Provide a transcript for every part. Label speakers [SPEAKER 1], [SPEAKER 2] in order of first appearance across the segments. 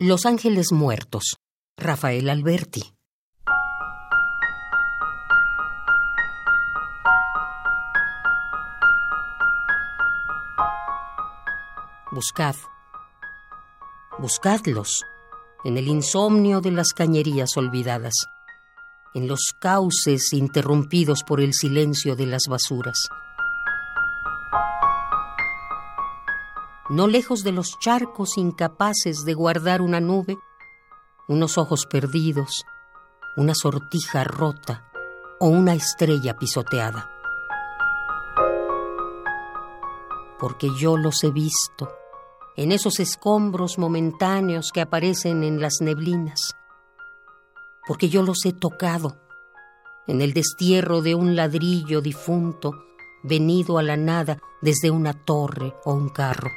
[SPEAKER 1] Los Ángeles Muertos, Rafael Alberti. Buscad, buscadlos en el insomnio de las cañerías olvidadas, en los cauces interrumpidos por el silencio de las basuras. No lejos de los charcos incapaces de guardar una nube, unos ojos perdidos, una sortija rota o una estrella pisoteada. Porque yo los he visto en esos escombros momentáneos que aparecen en las neblinas. Porque yo los he tocado en el destierro de un ladrillo difunto venido a la nada desde una torre o un carro.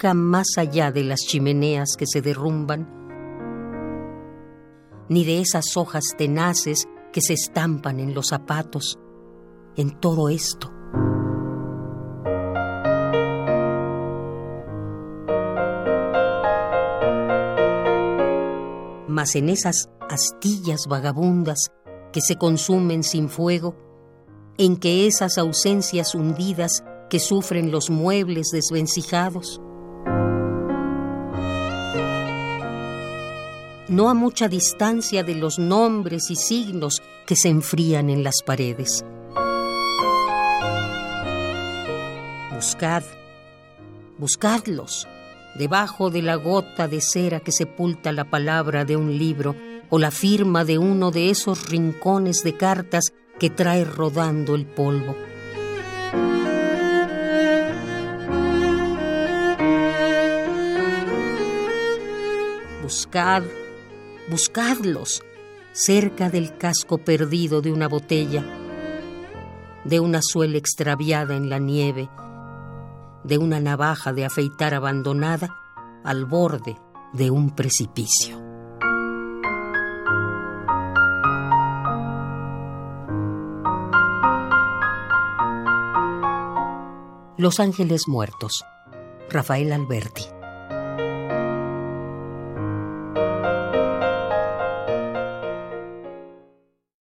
[SPEAKER 1] Nunca más allá de las chimeneas que se derrumban, ni de esas hojas tenaces que se estampan en los zapatos, en todo esto. Mas en esas astillas vagabundas que se consumen sin fuego, en que esas ausencias hundidas que sufren los muebles desvencijados. No a mucha distancia de los nombres y signos que se enfrían en las paredes. Buscad, buscadlos debajo de la gota de cera que sepulta la palabra de un libro o la firma de uno de esos rincones de cartas que trae rodando el polvo. buscad, buscadlos cerca del casco perdido de una botella, de una suela extraviada en la nieve, de una navaja de afeitar abandonada al borde de un precipicio. Los Ángeles Muertos, Rafael Alberti.